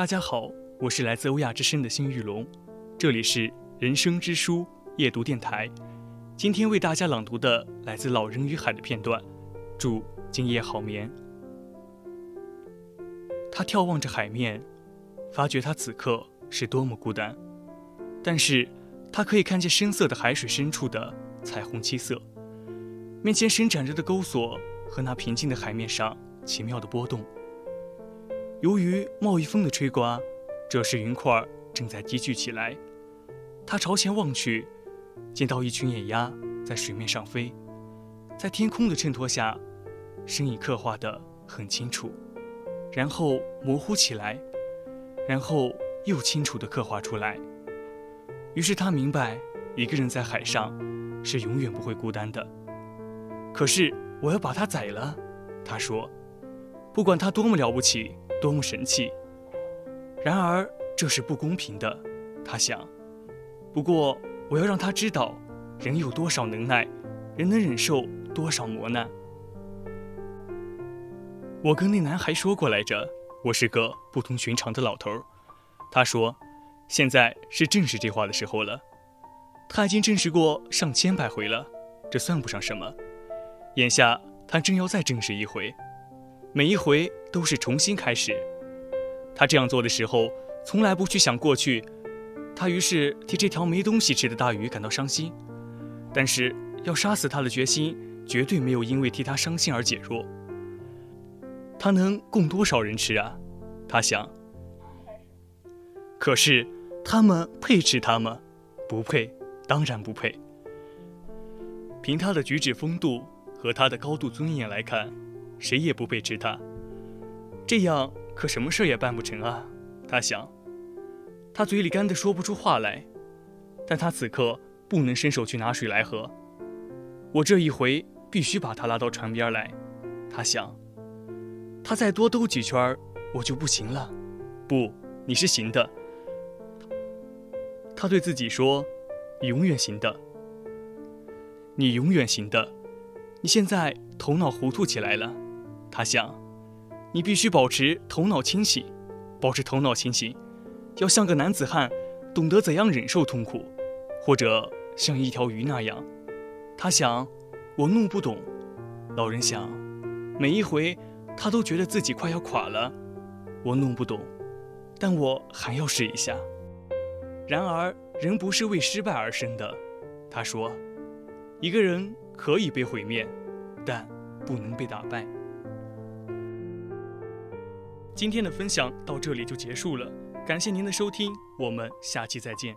大家好，我是来自欧亚之声的辛玉龙，这里是人生之书夜读电台。今天为大家朗读的来自《老人与海》的片段，祝今夜好眠。他眺望着海面，发觉他此刻是多么孤单，但是他可以看见深色的海水深处的彩虹七色，面前伸展着的钩索和那平静的海面上奇妙的波动。由于贸易风的吹刮，这时云块正在积聚起来。他朝前望去，见到一群野鸭在水面上飞，在天空的衬托下，身影刻画得很清楚，然后模糊起来，然后又清楚地刻画出来。于是他明白，一个人在海上是永远不会孤单的。可是我要把它宰了，他说，不管他多么了不起。多么神气！然而这是不公平的，他想。不过我要让他知道，人有多少能耐，人能忍受多少磨难。我跟那男孩说过来着，我是个不同寻常的老头。他说，现在是证实这话的时候了。他已经证实过上千百回了，这算不上什么。眼下他正要再证实一回。每一回都是重新开始。他这样做的时候，从来不去想过去。他于是替这条没东西吃的大鱼感到伤心，但是要杀死他的决心绝对没有因为替他伤心而减弱。他能供多少人吃啊？他想。可是他们配吃它吗？不配，当然不配。凭他的举止风度和他的高度尊严来看。谁也不配吃它，这样可什么事也办不成啊！他想，他嘴里干得说不出话来，但他此刻不能伸手去拿水来喝。我这一回必须把他拉到船边来，他想。他再多兜几圈，我就不行了。不，你是行的。他对自己说：“永远行的，你永远行的。你现在头脑糊涂起来了。”他想，你必须保持头脑清醒，保持头脑清醒，要像个男子汉，懂得怎样忍受痛苦，或者像一条鱼那样。他想，我弄不懂。老人想，每一回他都觉得自己快要垮了。我弄不懂，但我还要试一下。然而，人不是为失败而生的。他说，一个人可以被毁灭，但不能被打败。今天的分享到这里就结束了，感谢您的收听，我们下期再见。